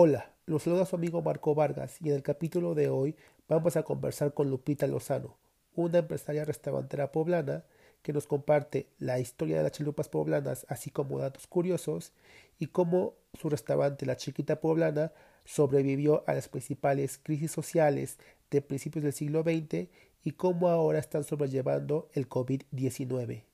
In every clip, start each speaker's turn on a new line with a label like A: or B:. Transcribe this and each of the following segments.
A: Hola, los saluda su amigo Marco Vargas y en el capítulo de hoy vamos a conversar con Lupita Lozano, una empresaria restaurantera poblana que nos comparte la historia de las chalupas poblanas así como datos curiosos y cómo su restaurante La Chiquita Poblana sobrevivió a las principales crisis sociales de principios del siglo XX y cómo ahora están sobrellevando el COVID-19.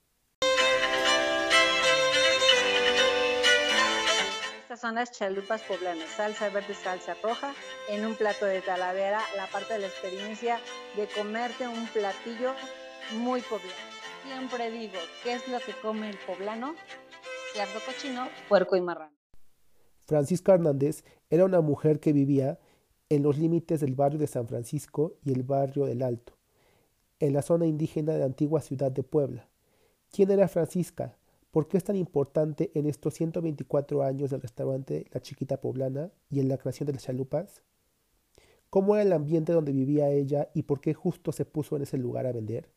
B: Son las chalupas poblanas, salsa verde, salsa roja, en un plato de talavera, la parte de la experiencia de comerte un platillo muy poblano. Siempre digo, ¿qué es lo que come el poblano? Cerdo cochino, puerco y marrano.
A: Francisca Hernández era una mujer que vivía en los límites del barrio de San Francisco y el barrio del Alto, en la zona indígena de la antigua ciudad de Puebla. ¿Quién era Francisca? ¿Por qué es tan importante en estos 124 años del restaurante La Chiquita Poblana y en la creación de las chalupas? ¿Cómo era el ambiente donde vivía ella y por qué justo se puso en ese lugar a vender?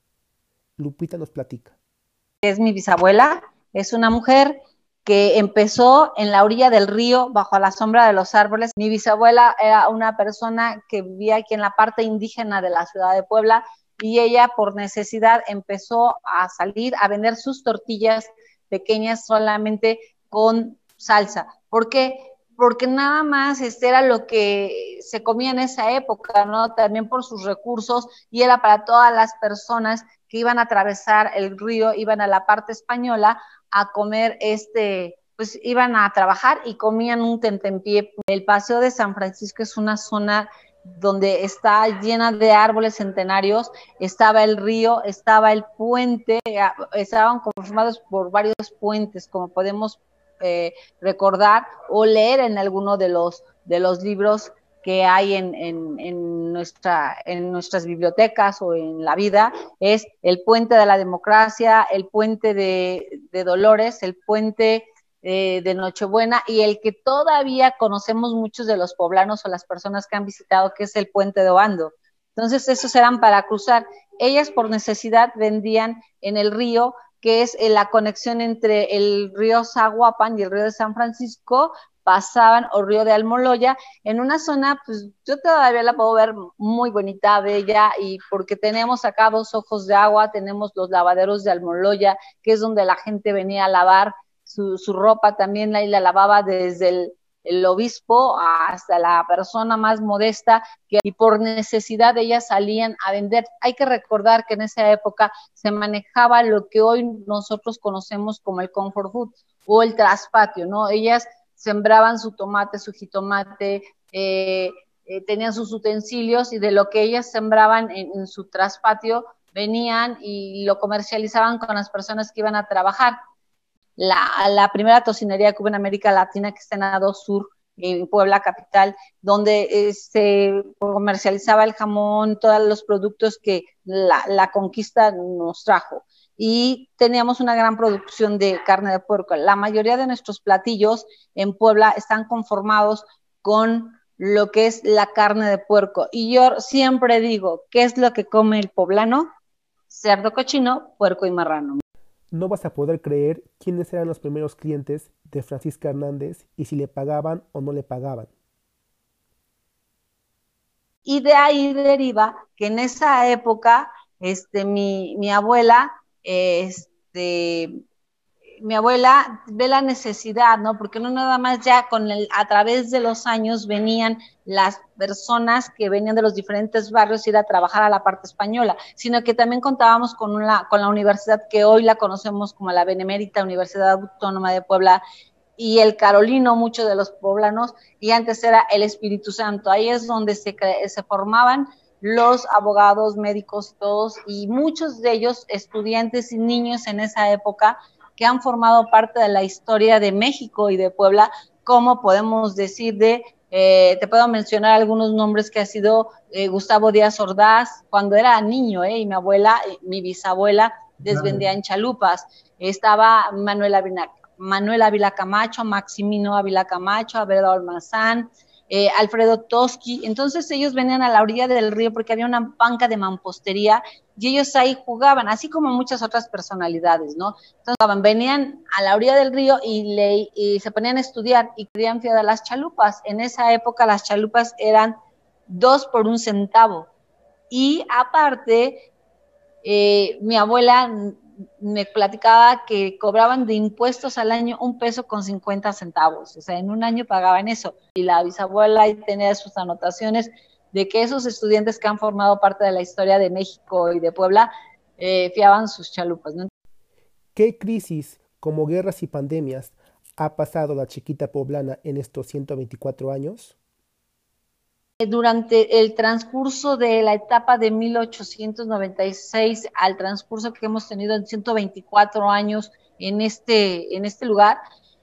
A: Lupita nos platica.
B: Es mi bisabuela, es una mujer que empezó en la orilla del río, bajo la sombra de los árboles. Mi bisabuela era una persona que vivía aquí en la parte indígena de la ciudad de Puebla y ella por necesidad empezó a salir a vender sus tortillas pequeñas solamente con salsa. ¿Por qué? Porque nada más este era lo que se comía en esa época, ¿no? También por sus recursos y era para todas las personas que iban a atravesar el río, iban a la parte española a comer este, pues iban a trabajar y comían un tentempié. El Paseo de San Francisco es una zona donde está llena de árboles centenarios, estaba el río, estaba el puente, eh, estaban conformados por varios puentes, como podemos eh, recordar o leer en alguno de los, de los libros que hay en, en, nuestra, en nuestras bibliotecas o en la vida, es el puente de la democracia, el puente de, de Dolores, el puente eh, de Nochebuena y el que todavía conocemos muchos de los poblanos o las personas que han visitado, que es el puente de Obando. Entonces, esos eran para cruzar. Ellas por necesidad vendían en el río, que es eh, la conexión entre el río Zaguapan y el río de San Francisco, pasaban o río de Almoloya, en una zona, pues yo todavía la puedo ver muy bonita, bella, y porque tenemos acá dos ojos de agua, tenemos los lavaderos de Almoloya, que es donde la gente venía a lavar su, ropa también la, la lavaba desde el, obispo hasta la persona más modesta que, y por necesidad ellas salían a vender. Hay que recordar que en esa época se manejaba lo que hoy nosotros conocemos como el comfort food o el traspatio, ¿no? Ellas sembraban su tomate, su jitomate, eh, eh, tenían sus utensilios y de lo que ellas sembraban en, en su traspatio venían y lo comercializaban con las personas que iban a trabajar la, primera tocinería que en América Latina, que está en Ado Sur, en Puebla Capital, donde se comercializaba el jamón, todos los productos que la, conquista nos trajo. Y teníamos una gran producción de carne de puerco. La mayoría de nuestros platillos en Puebla están conformados con lo que es la carne de puerco. Y yo siempre digo, ¿qué es lo que come el poblano? Cerdo cochino, puerco y marrano
A: no vas a poder creer quiénes eran los primeros clientes de Francisca Hernández y si le pagaban o no le pagaban.
B: Y de ahí deriva que en esa época, este, mi, mi abuela, este, mi abuela ve la necesidad, ¿no? Porque no nada más ya con el, a través de los años venían las personas que venían de los diferentes barrios ir a trabajar a la parte española, sino que también contábamos con, una, con la universidad que hoy la conocemos como la Benemérita Universidad Autónoma de Puebla y el Carolino, muchos de los poblanos, y antes era el Espíritu Santo. Ahí es donde se, se formaban los abogados, médicos, todos, y muchos de ellos estudiantes y niños en esa época que han formado parte de la historia de México y de Puebla, como podemos decir de, eh, te puedo mencionar algunos nombres que ha sido eh, Gustavo Díaz Ordaz, cuando era niño, eh, y mi abuela, mi bisabuela, desvendía en chalupas. Estaba Manuel Ávila, Manuel Ávila Camacho, Maximino Ávila Camacho, Abel Almazán, eh, Alfredo Toski. Entonces ellos venían a la orilla del río porque había una banca de mampostería y ellos ahí jugaban, así como muchas otras personalidades, ¿no? Entonces venían a la orilla del río y, y se ponían a estudiar y querían fiar a las chalupas. En esa época las chalupas eran dos por un centavo. Y aparte, eh, mi abuela me platicaba que cobraban de impuestos al año un peso con 50 centavos, o sea, en un año pagaban eso. Y la bisabuela ahí tenía sus anotaciones de que esos estudiantes que han formado parte de la historia de México y de Puebla eh, fiaban sus chalupas.
A: ¿Qué crisis, como guerras y pandemias, ha pasado la chiquita poblana en estos 124 años?
B: Durante el transcurso de la etapa de 1896 al transcurso que hemos tenido en 124 años en este, en este lugar,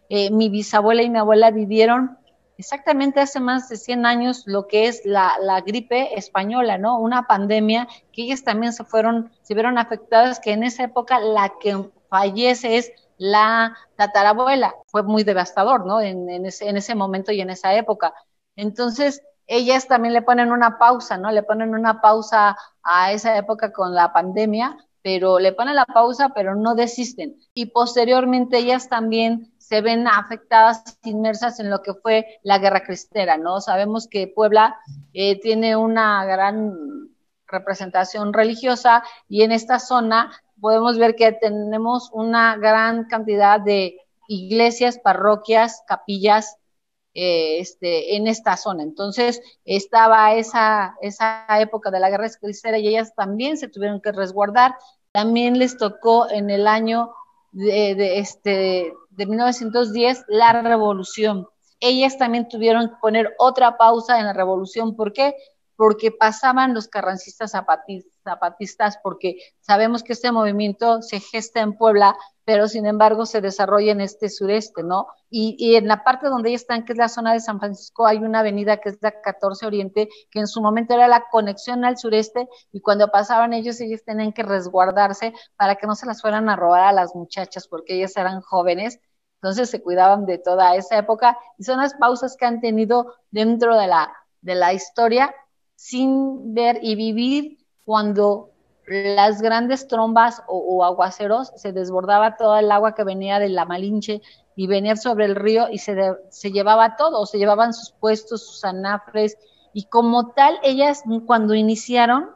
B: eh, mi bisabuela y mi abuela vivieron exactamente hace más de 100 años lo que es la, gripe española, ¿no? Una pandemia que ellas también se fueron, se vieron afectadas, que en esa época la que fallece es la tatarabuela. Fue muy devastador, ¿no? En, en ese momento y en esa época. Entonces, ellas también le ponen una pausa, ¿no? Le ponen una pausa a esa época con la pandemia, pero le ponen la pausa, pero no desisten. Y posteriormente ellas también se ven afectadas, inmersas en lo que fue la guerra cristera, ¿no? Sabemos que Puebla eh, tiene una gran representación religiosa y en esta zona podemos ver que tenemos una gran cantidad de iglesias, parroquias, capillas eh, este, en esta zona. Entonces estaba esa, esa época de la guerra cristera y ellas también se tuvieron que resguardar. También les tocó en el año de, este, de 1910 la revolución. Ellas también tuvieron que poner otra pausa en la revolución. ¿Por qué? Porque pasaban los carrancistas zapatistas, porque sabemos que este movimiento se gesta en Puebla pero sin embargo se desarrolla en este sureste, ¿no? Y, en la parte donde ellos están, que es la zona de San Francisco, hay una avenida que es la 14 Oriente, que en su momento era la conexión al sureste, y cuando pasaban ellos, ellos tenían que resguardarse para que no se las fueran a robar a las muchachas, porque ellas eran jóvenes, entonces se cuidaban de toda esa época, y son las pausas que han tenido dentro de la, de la historia sin ver y vivir cuando las grandes trombas o, aguaceros, se desbordaba toda el agua que venía de la Malinche y venía sobre el río y se, se llevaba todo, se llevaban sus puestos, sus anafres, y como tal, ellas cuando iniciaron,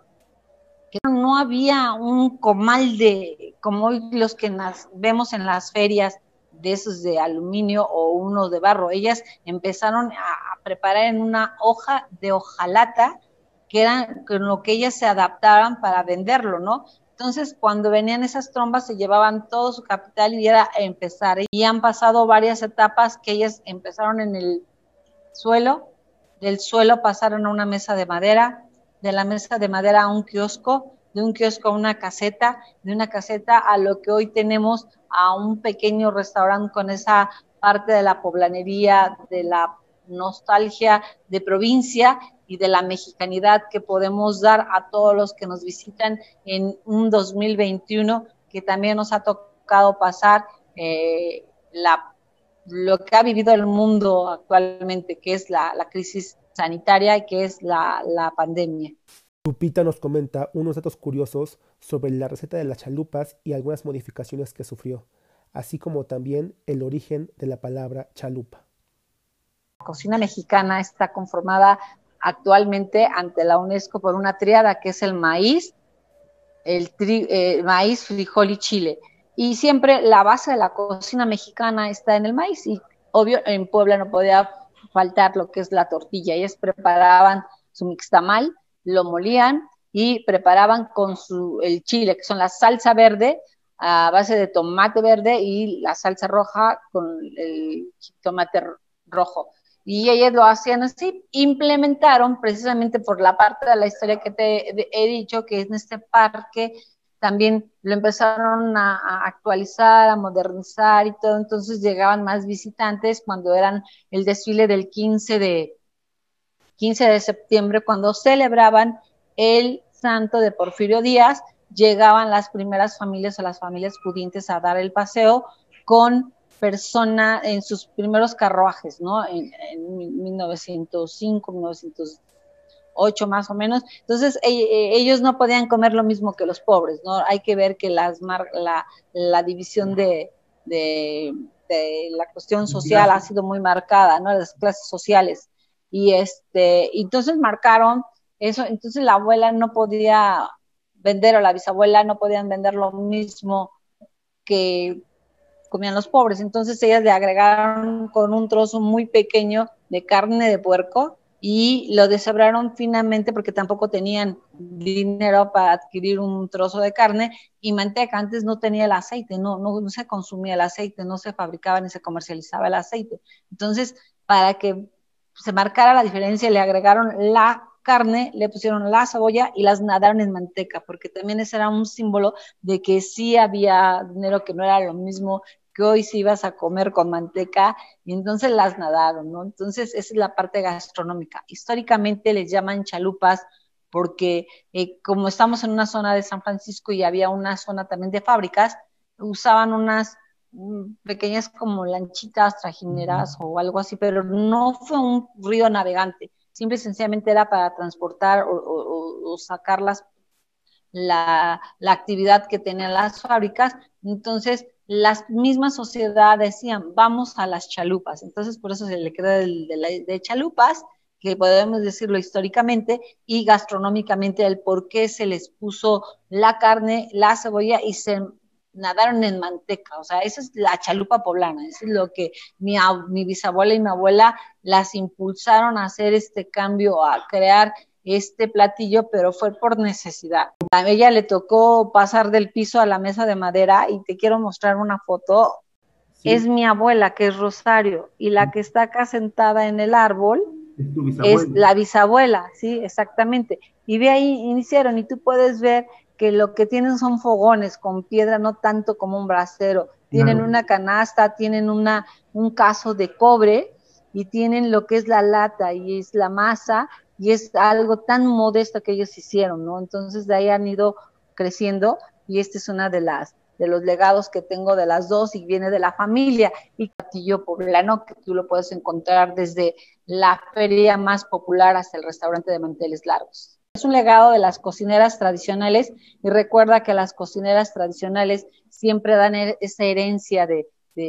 B: no había un comal de, como los que vemos en las ferias, de esos de aluminio o uno de barro, ellas empezaron a preparar en una hoja de hojalata, que eran con lo que ellas se adaptaban para venderlo, ¿no? Entonces, cuando venían esas trombas, se llevaban todo su capital y era empezar. Y han pasado varias etapas que ellas empezaron en el suelo, del suelo pasaron a una mesa de madera, de la mesa de madera a un kiosco, de un kiosco a una caseta, de una caseta a lo que hoy tenemos a un pequeño restaurante con esa parte de la poblanería, de la nostalgia de provincia y de la mexicanidad que podemos dar a todos los que nos visitan en un 2021 que también nos ha tocado pasar eh, lo que ha vivido el mundo actualmente, que es la, crisis sanitaria y que es la, la pandemia.
A: Lupita nos comenta unos datos curiosos sobre la receta de las chalupas y algunas modificaciones que sufrió, así como también el origen de la palabra chalupa.
B: Cocina mexicana está conformada actualmente ante la UNESCO por una triada que es el maíz, el eh, maíz, frijol y chile. Y siempre la base de la cocina mexicana está en el maíz y obvio en Puebla no podía faltar lo que es la tortilla. Ellas preparaban su mixtamal, lo molían y preparaban con su, el chile, que son la salsa verde a base de tomate verde y la salsa roja con el tomate rojo y ellas lo hacían así, implementaron precisamente por la parte de la historia que te he dicho, que en este parque también lo empezaron a, actualizar, a modernizar y todo, entonces llegaban más visitantes cuando eran el desfile del 15 de, 15 de septiembre, cuando celebraban el santo de Porfirio Díaz, llegaban las primeras familias o las familias pudientes a dar el paseo con persona en sus primeros carruajes, ¿no? En, en 1905, 1908 más o menos. Entonces e, e, ellos no podían comer lo mismo que los pobres, ¿no? Hay que ver que las la, la división de, de, de, la cuestión social ha sido muy marcada, ¿no? Las clases sociales. Y este, entonces marcaron eso, entonces la abuela no podía vender o la bisabuela no podían vender lo mismo que comían los pobres. Entonces ellas le agregaron con un trozo muy pequeño de carne de puerco y lo deshebraron finamente porque tampoco tenían dinero para adquirir un trozo de carne y manteca. Antes no tenía el aceite, no, no, no se consumía el aceite, no se fabricaba ni se comercializaba el aceite. Entonces, para que se marcara la diferencia, le agregaron la carne, le pusieron la cebolla y las nadaron en manteca, porque también ese era un símbolo de que sí había dinero que no era lo mismo que hoy si ibas a comer con manteca, y entonces las nadaron, ¿no? Entonces, esa es la parte gastronómica. Históricamente les llaman chalupas porque eh, como estamos en una zona de San Francisco y había una zona también de fábricas, usaban unas mm, pequeñas como lanchitas trajineras o algo así, pero no fue un río navegante simple y sencillamente era para transportar o, sacar la, actividad que tenían las fábricas. Entonces, las mismas sociedades decían, vamos a las chalupas. Entonces, por eso se le queda de, de chalupas, que podemos decirlo históricamente, y gastronómicamente el por qué se les puso la carne, la cebolla y se nadaron en manteca, o sea, esa es la chalupa poblana, eso es lo que mi, mi bisabuela y mi abuela las impulsaron a hacer este cambio, a crear este platillo, pero fue por necesidad. A ella le tocó pasar del piso a la mesa de madera y te quiero mostrar una foto. Es mi abuela, que es Rosario, y la que está acá sentada en el árbol es, es la bisabuela, sí, exactamente. Y ve ahí, iniciaron, y tú puedes ver que lo que tienen son fogones con piedra, no tanto como un brasero. Tienen una canasta, tienen una, un caso de cobre y tienen lo que es la lata y es la masa y es algo tan modesto que ellos hicieron, ¿no? Entonces de ahí han ido creciendo y este es una de las de los legados que tengo de las dos y viene de la familia y platillo poblano que tú lo puedes encontrar desde la feria más popular hasta el restaurante de manteles largos. Es un legado de las cocineras tradicionales y recuerda que las cocineras tradicionales siempre dan e-, esa herencia de,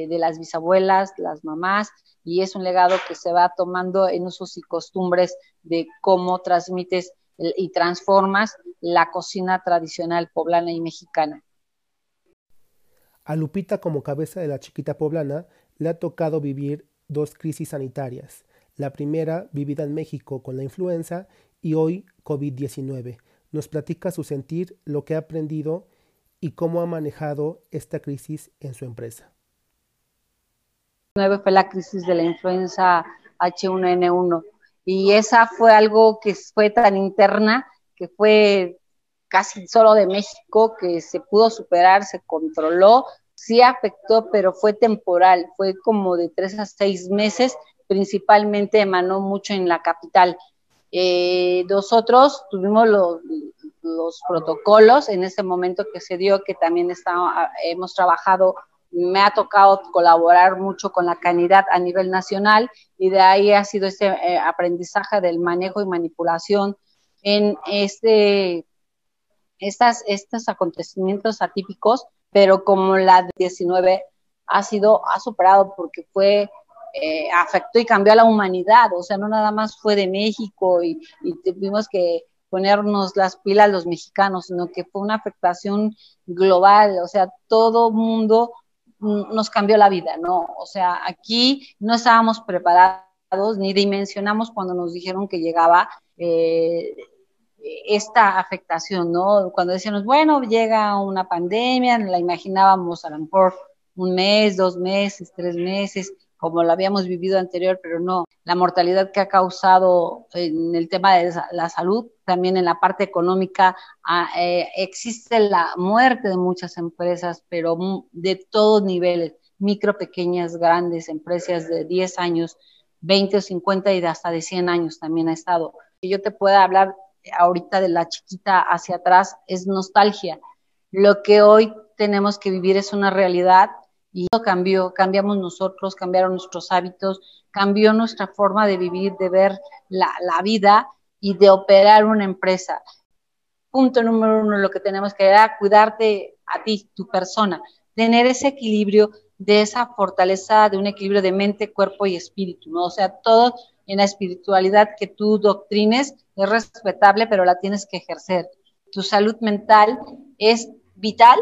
B: las bisabuelas, las mamás, y es un legado que se va tomando en usos y costumbres de cómo transmites y transformas la cocina tradicional poblana y mexicana.
A: A Lupita como cabeza de la chiquita poblana le ha tocado vivir dos crisis sanitarias. La primera vivida en México con la influenza y hoy COVID-19. Nos platica su sentir, lo que ha aprendido y cómo ha manejado esta crisis en su empresa.
B: Fue la crisis de la influenza H1N1 y esa fue algo que fue tan interna que fue casi solo de México, que se pudo superar, se controló, sí afectó, pero fue temporal, fue como de tres a seis meses, principalmente emanó mucho en la capital. Eh, nosotros tuvimos los, protocolos en ese momento que se dio, que también hemos trabajado, me ha tocado colaborar mucho con la canidad a nivel nacional y de ahí ha sido ese eh, aprendizaje del manejo y manipulación en este, estas, estos acontecimientos atípicos, pero como la 19 ha sido, ha superado porque fue eh, afectó y cambió a la humanidad, o sea, no nada más fue de México y, tuvimos que ponernos las pilas los mexicanos, sino que fue una afectación global, o sea, todo mundo nos cambió la vida, ¿no? O sea, aquí no estábamos preparados ni dimensionamos cuando nos dijeron que llegaba eh, esta afectación, ¿no? Cuando decíamos, bueno, llega una pandemia, la imaginábamos a lo mejor un mes, dos meses, tres meses, como lo habíamos vivido anterior, pero no. La mortalidad que ha causado en el tema de la salud, también en la parte económica, ah, eh, existe la muerte de muchas empresas, pero de todos niveles, micro, pequeñas, grandes, empresas de 10 años, 20 o 50 y hasta de 100 años también ha estado. Que yo te pueda hablar ahorita de la chiquita hacia atrás es nostalgia. Lo que hoy tenemos que vivir es una realidad Y cambió, cambiamos nosotros, cambiaron nuestros hábitos, cambió nuestra forma de vivir, de ver la, la vida y de operar una empresa. Punto número uno, lo que tenemos que hacer, cuidarte a ti, tu persona, tener ese equilibrio de esa fortaleza, de un equilibrio de mente, cuerpo y espíritu, ¿no? O sea, todo en la espiritualidad que tú doctrines es respetable, pero la tienes que ejercer. Tu salud mental es vital,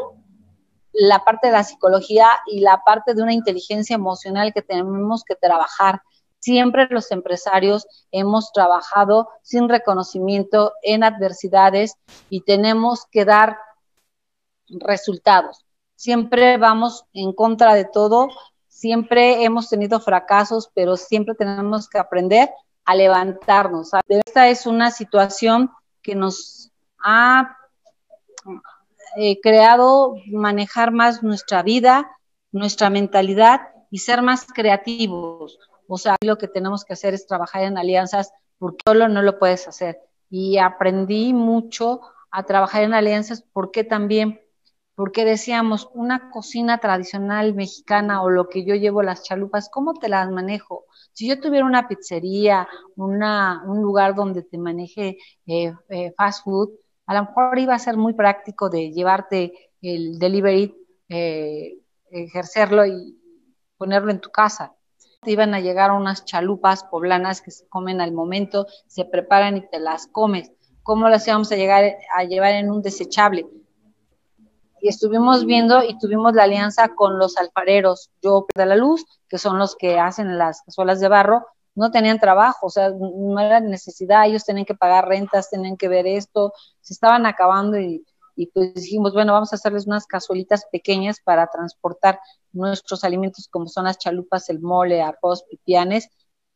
B: la parte de la psicología y la parte de una inteligencia emocional que tenemos que trabajar. Siempre los empresarios hemos trabajado sin reconocimiento en adversidades y tenemos que dar resultados. Siempre vamos en contra de todo, siempre hemos tenido fracasos, pero siempre tenemos que aprender a levantarnos. Esta es una situación que nos ha eh, creado manejar más nuestra vida, nuestra mentalidad y ser más creativos. O sea, lo que tenemos que hacer es trabajar en alianzas porque solo no lo puedes hacer. Y aprendí mucho a trabajar en alianzas porque también porque decíamos, una cocina tradicional mexicana o lo que yo llevo las chalupas, ¿cómo te las manejo? Si yo tuviera una pizzería, una, un lugar donde te maneje eh, eh, fast food, a lo mejor iba a ser muy práctico de llevarte el delivery, eh, ejercerlo y ponerlo en tu casa. Te iban a llegar unas chalupas poblanas que se comen al momento, se preparan y te las comes. ¿Cómo las íbamos a llegar a llevar en un desechable? y estuvimos viendo y tuvimos la alianza con los alfareros, yo de la luz, que son los que hacen las cazuelas de barro, no tenían trabajo, o sea, no era necesidad, ellos tenían que pagar rentas, tenían que ver esto, se estaban acabando y, y pues dijimos, bueno, vamos a hacerles unas cazuelitas pequeñas para transportar nuestros alimentos como son las chalupas, el mole, arroz, pipianes,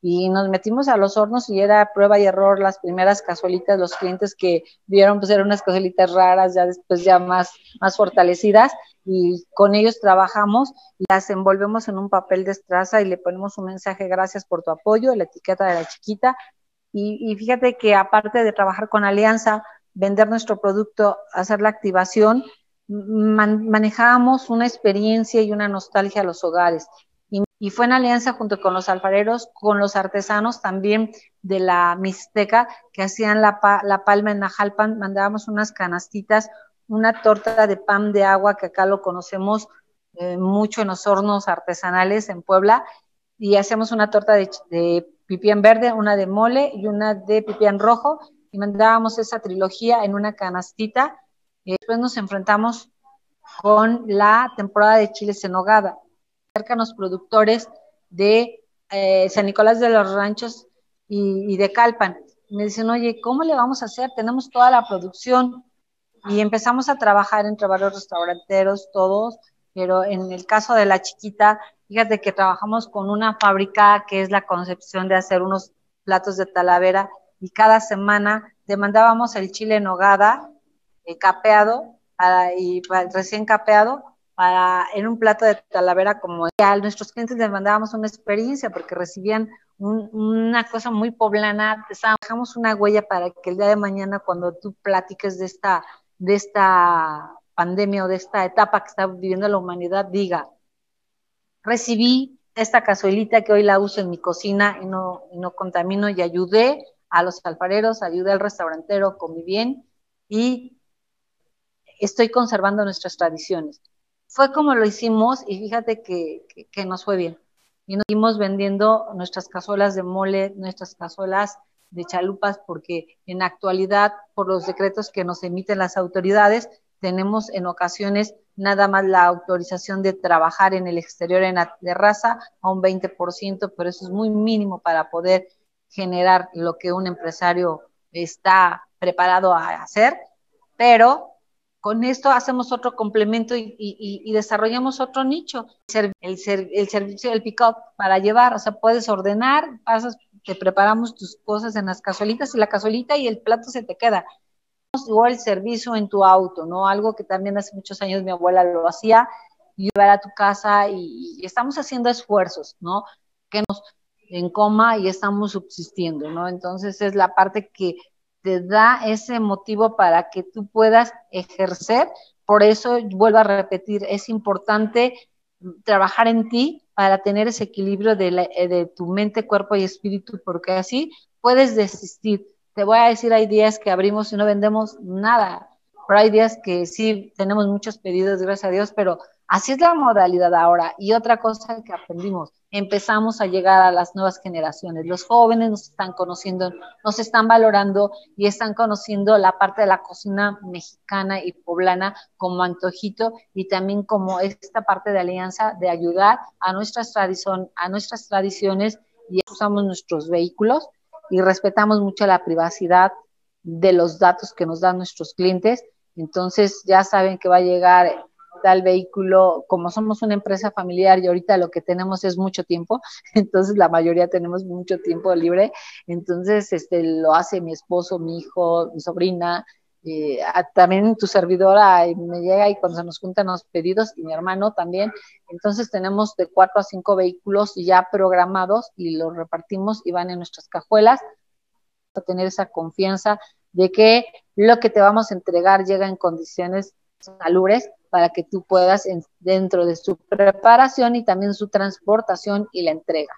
B: y nos metimos a los hornos y era prueba y error las primeras cazuelitas, los clientes que vieron pues eran unas cazuelitas raras, ya después ya más, más fortalecidas y con ellos trabajamos, las envolvemos en un papel de estraza y le ponemos un mensaje, gracias por tu apoyo, la etiqueta de la chiquita. Y, fíjate que aparte de trabajar con Alianza, vender nuestro producto, hacer la activación, manejábamos una experiencia y una nostalgia a los hogares y fue en alianza junto con los alfareros, con los artesanos también de la Mixteca que hacían la, palma en Najalpan, mandábamos unas canastitas, una torta de pan de agua que acá lo conocemos eh, mucho en los hornos artesanales en Puebla y hacemos una torta de, de pipián verde, una de mole y una de pipián rojo y mandábamos esa trilogía en una canastita. Y después nos enfrentamos con la temporada de chiles en nogada cercanos productores de eh, San Nicolás de los Ranchos y, de Calpan. Me dicen, oye, ¿cómo le vamos a hacer? Tenemos toda la producción y empezamos a trabajar entre varios restauranteros, todos, pero en el caso de la chiquita, fíjate que trabajamos con una fábrica que es la concepción de hacer unos platos de talavera y cada semana demandábamos el chile en nogada eh, capeado y recién capeado para en un plato de talavera como a nuestros clientes les mandábamos una experiencia porque recibían una cosa muy poblana, dejamos una huella para que el día de mañana cuando tú platiques de esta, de esta pandemia o de esta etapa que está viviendo la humanidad, diga, recibí esta cazuelita que hoy la uso en mi cocina y no, y no contamino y ayudé a los alfareros, ayudé al restaurantero, comí bien y estoy conservando nuestras tradiciones fue como lo hicimos y fíjate que, nos fue bien. Y nos fuimos vendiendo nuestras cazuelas de mole, nuestras cazuelas de chalupas, porque en actualidad, por los decretos que nos emiten las autoridades, tenemos en ocasiones nada más la autorización de trabajar en el exterior en la terraza a un 20%, pero eso es muy mínimo para poder generar lo que un empresario está preparado a hacer, pero con esto hacemos otro complemento y, desarrollamos otro nicho, el, el servicio del pick-up para llevar, o sea, puedes ordenar, pasas, te preparamos tus cosas en las cazuelitas y la cazuelita y el plato se te queda. O el servicio en tu auto, ¿no? Algo que también hace muchos años mi abuela lo hacía, llevar a tu casa y, y estamos haciendo esfuerzos, ¿no? Que nos en coma y estamos subsistiendo, ¿no? Entonces es la parte que te da ese motivo para que tú puedas ejercer. Por eso, vuelvo a repetir, es importante trabajar en ti para tener ese equilibrio de, eh, de tu mente, cuerpo y espíritu, porque así puedes desistir. Te voy a decir, hay días que abrimos y no vendemos nada, pero hay días que sí tenemos muchos pedidos, gracias a Dios, pero así es la modalidad ahora. Y otra cosa que aprendimos, empezamos a llegar a las nuevas generaciones. Los jóvenes nos están conociendo, nos están valorando y están conociendo la parte de la cocina mexicana y poblana como antojito y también como esta parte de alianza de ayudar a nuestras, tradición, a nuestras tradiciones y usamos nuestros vehículos y respetamos mucho la privacidad de los datos que nos dan nuestros clientes. Entonces ya saben que va a llegar tal vehículo, como somos una empresa familiar y ahorita lo que tenemos es mucho tiempo, entonces la mayoría tenemos mucho tiempo libre, entonces este lo hace mi esposo, mi hijo, mi sobrina, eh, también tu servidora me llega y cuando se nos juntan los pedidos y mi hermano también, entonces tenemos de cuatro a cinco vehículos ya programados y los repartimos y van en nuestras cajuelas. A tener esa confianza de que lo que te vamos a entregar llega en condiciones salubres para que tú puedas dentro de su preparación y también su transportación y la entrega.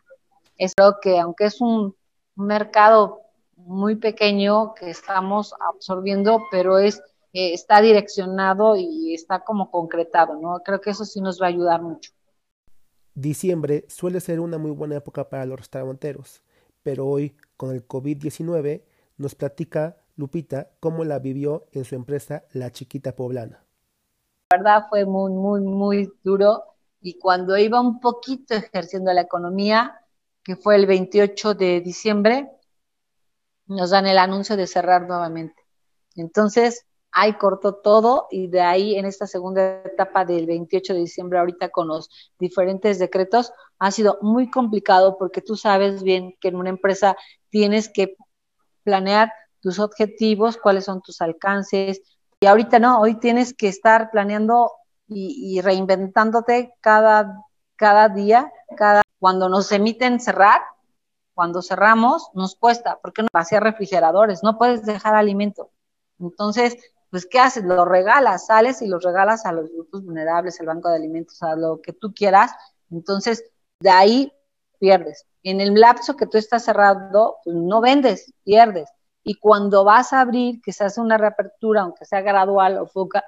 B: Es lo que, aunque es un, mercado muy pequeño que estamos absorbiendo, pero es eh, está direccionado y está como concretado, ¿no? Creo que eso sí nos va a ayudar mucho.
A: Diciembre suele ser una muy buena época para los restauranteros, pero hoy con el COVID-19 nos platica Lupita cómo la vivió en su empresa La Chiquita Poblana
B: verdad fue muy, muy, muy duro. Y cuando iba un poquito ejerciendo la economía, que fue el 28 de diciembre, nos dan el anuncio de cerrar nuevamente. Entonces, ahí cortó todo y de ahí en esta segunda etapa del 28 de diciembre, ahorita con los diferentes decretos, ha sido muy complicado porque tú sabes bien que en una empresa tienes que planear tus objetivos, cuáles son tus alcances, y ahorita no, hoy tienes que estar planeando y, reinventándote cada, cada día, cada cuando nos emiten cerrar, cuando cerramos, nos cuesta, porque no vaciar refrigeradores, no puedes dejar alimento. Entonces, pues, ¿qué haces? Lo regalas, sales y los regalas a los grupos vulnerables, el banco de alimentos, a lo que tú quieras. Entonces, de ahí pierdes. En el lapso que tú estás cerrado, pues no vendes, pierdes. Y cuando vas a abrir, que se hace una reapertura, aunque sea gradual o poca,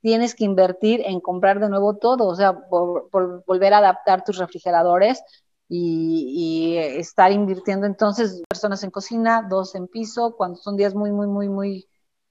B: tienes que invertir en comprar de nuevo todo, o sea, volver a adaptar tus refrigeradores y, y, estar invirtiendo entonces personas en cocina, dos en piso, cuando son días muy, muy, muy, muy,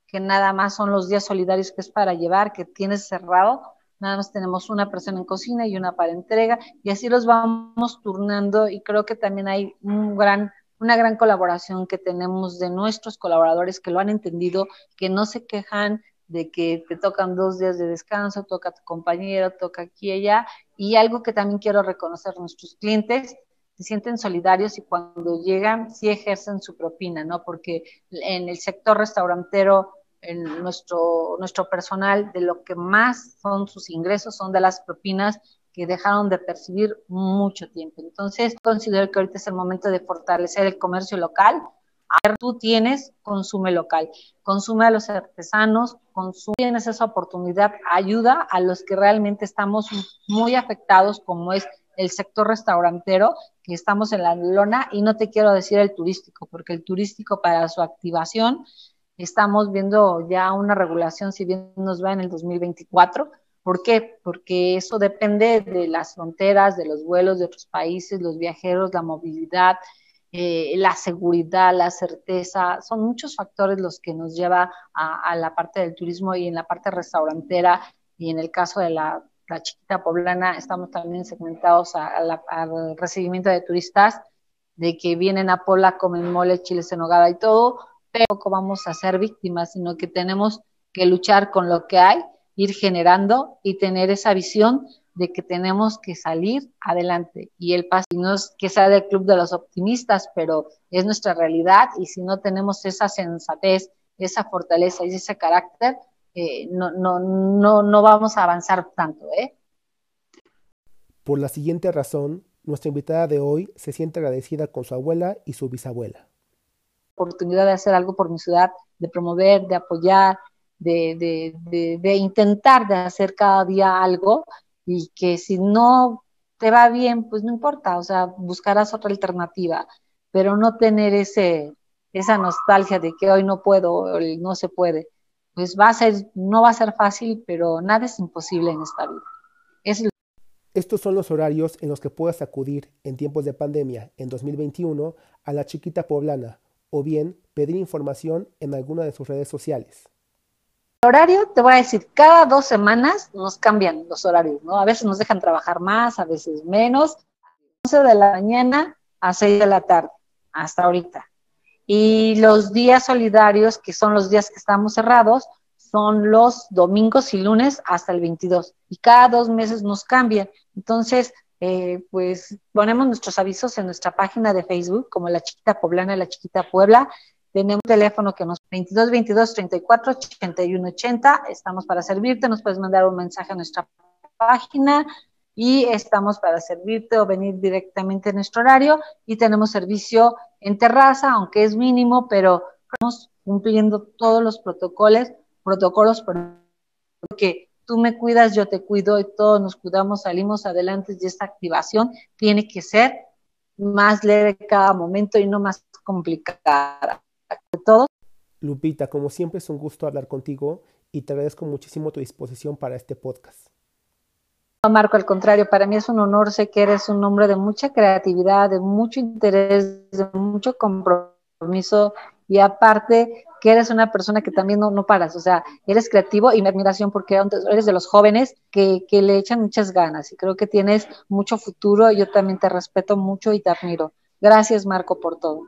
B: que nada más son los días solidarios que es para llevar, que tienes cerrado, nada más tenemos una persona en cocina y una para entrega, y así los vamos turnando y creo que también hay un gran una gran colaboración que tenemos de nuestros colaboradores que lo han entendido, que no se quejan de que te tocan dos días de descanso, toca tu compañero, toca aquí y allá. Y algo que también quiero reconocer, nuestros clientes se sienten solidarios y cuando llegan sí ejercen su propina, ¿no? Porque en el sector restaurantero, en nuestro, nuestro personal, de lo que más son sus ingresos son de las propinas que dejaron de percibir mucho tiempo. Entonces, considero que ahorita es el momento de fortalecer el comercio local. A ver, tú tienes, consume local, consume a los artesanos, consume, tienes esa oportunidad, ayuda a los que realmente estamos muy afectados, como es el sector restaurantero, que estamos en la lona, y no te quiero decir el turístico, porque el turístico para su activación, estamos viendo ya una regulación, si bien nos va en el 2024, ¿Por qué? Porque eso depende de las fronteras, de los vuelos de otros países, los viajeros, la movilidad, eh, la seguridad, la certeza. Son muchos factores los que nos lleva a, la parte del turismo y en la parte restaurantera y en el caso de la, chiquita poblana estamos también segmentados al recibimiento de turistas de que vienen a Pola, comen mole, chiles en nogada y todo, pero no vamos a ser víctimas, sino que tenemos que luchar con lo que hay ir generando y tener esa visión de que tenemos que salir adelante. Y el paso no es que sea del club de los optimistas, pero es nuestra realidad y si no tenemos esa sensatez, esa fortaleza y ese carácter, eh, no, no, no, no vamos a avanzar tanto. ¿eh?
A: Por la siguiente razón, nuestra invitada de hoy se siente agradecida con su abuela y su bisabuela.
B: Oportunidad de hacer algo por mi ciudad, de promover, de apoyar, de, de, de, intentar de hacer cada día algo y que si no te va bien, pues no importa, o sea, buscarás otra alternativa, pero no tener ese, esa nostalgia de que hoy no puedo, o no se puede. Pues va a ser, no va a ser fácil, pero nada es imposible en esta vida. Es
A: estos son los horarios en los que puedes acudir en tiempos de pandemia en 2021 a la chiquita poblana o bien pedir información en alguna de sus redes sociales.
B: Horario, te voy a decir, cada dos semanas nos cambian los horarios, ¿no? A veces nos dejan trabajar más, a veces menos. 11 de la mañana a 6 de la tarde, hasta ahorita. Y los días solidarios, que son los días que estamos cerrados, son los domingos y lunes hasta el 22. Y cada dos meses nos cambian. Entonces, eh, pues ponemos nuestros avisos en nuestra página de Facebook, como La Chiquita Poblana, La Chiquita Puebla. Tenemos teléfono que nos 22 22 34 81 80. Estamos para servirte. Nos puedes mandar un mensaje a nuestra página y estamos para servirte o venir directamente en nuestro horario. Y tenemos servicio en terraza, aunque es mínimo, pero estamos cumpliendo todos los protocolos, protocolos porque tú me cuidas, yo te cuido y todos nos cuidamos, salimos adelante y esta activación tiene que ser más leve cada momento y no más complicada. De todo.
A: Lupita, como siempre es un gusto hablar contigo y te agradezco muchísimo tu disposición para este podcast.
B: No, Marco, al contrario, para mí es un honor, sé que eres un hombre de mucha creatividad, de mucho interés, de mucho compromiso y aparte que eres una persona que también no, no paras, o sea, eres creativo y mi admiración porque eres de los jóvenes que, que le echan muchas ganas y creo que tienes mucho futuro, yo también te respeto mucho y te admiro. Gracias, Marco, por todo.